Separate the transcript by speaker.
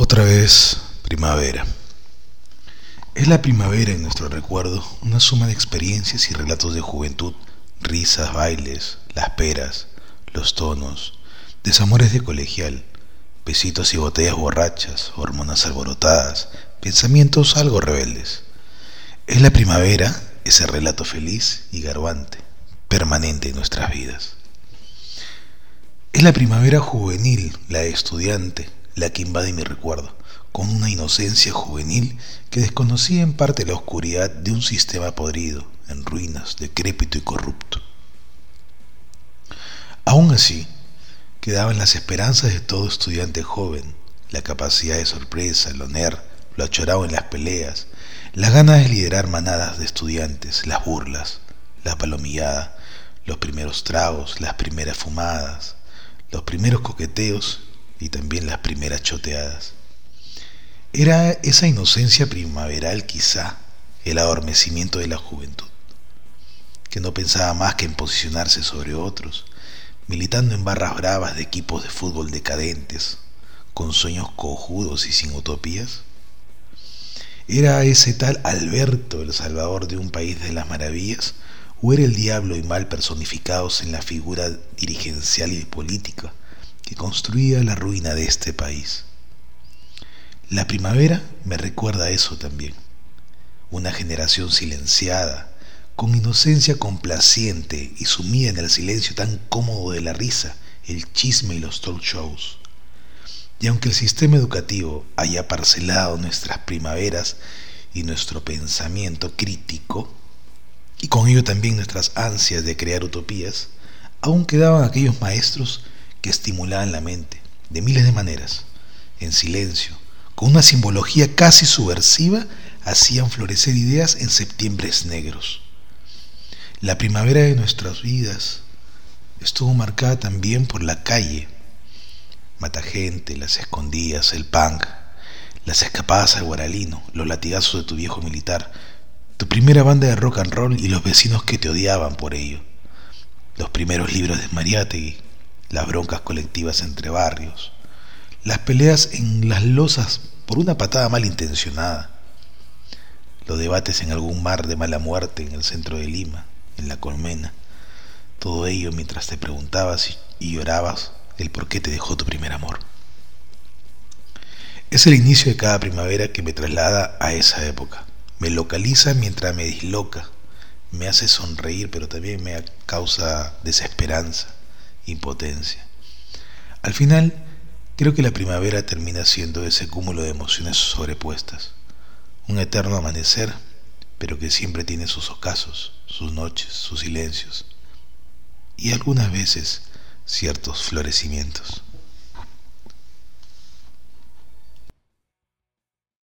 Speaker 1: Otra vez, primavera. Es la primavera en nuestro recuerdo, una suma de experiencias y relatos de juventud, risas, bailes, las peras, los tonos, desamores de colegial, besitos y botellas borrachas, hormonas alborotadas, pensamientos algo rebeldes. Es la primavera, ese relato feliz y garbante, permanente en nuestras vidas. Es la primavera juvenil, la estudiante, la que invade mi recuerdo, con una inocencia juvenil que desconocía en parte la oscuridad de un sistema podrido, en ruinas, decrépito y corrupto. Aún así, quedaban las esperanzas de todo estudiante joven, la capacidad de sorpresa, el honor, lo achorado en las peleas, las ganas de liderar manadas de estudiantes, las burlas, la palomillada, los primeros tragos, las primeras fumadas, los primeros coqueteos y también las primeras choteadas. Era esa inocencia primaveral quizá el adormecimiento de la juventud, que no pensaba más que en posicionarse sobre otros, militando en barras bravas de equipos de fútbol decadentes, con sueños cojudos y sin utopías. ¿Era ese tal Alberto el salvador de un país de las maravillas? ¿O era el diablo y mal personificados en la figura dirigencial y política? Que construía la ruina de este país. La primavera me recuerda eso también. Una generación silenciada, con inocencia complaciente y sumida en el silencio tan cómodo de la risa, el chisme y los talk shows. Y aunque el sistema educativo haya parcelado nuestras primaveras y nuestro pensamiento crítico, y con ello también nuestras ansias de crear utopías, aún quedaban aquellos maestros que estimulaban la mente de miles de maneras, en silencio, con una simbología casi subversiva, hacían florecer ideas en septiembres negros. La primavera de nuestras vidas estuvo marcada también por la calle, Matagente, las escondidas, el punk, las escapadas al guaralino, los latigazos de tu viejo militar, tu primera banda de rock and roll y los vecinos que te odiaban por ello, los primeros libros de Mariátegui, las broncas colectivas entre barrios, las peleas en las losas por una patada malintencionada, los debates en algún mar de mala muerte en el centro de Lima, en la colmena, todo ello mientras te preguntabas y llorabas el por qué te dejó tu primer amor. Es el inicio de cada primavera que me traslada a esa época. Me localiza mientras me disloca. Me hace sonreír, pero también me causa desesperanza impotencia. Al final, creo que la primavera termina siendo ese cúmulo de emociones sobrepuestas, un eterno amanecer, pero que siempre tiene sus ocasos, sus noches, sus silencios y algunas veces ciertos florecimientos.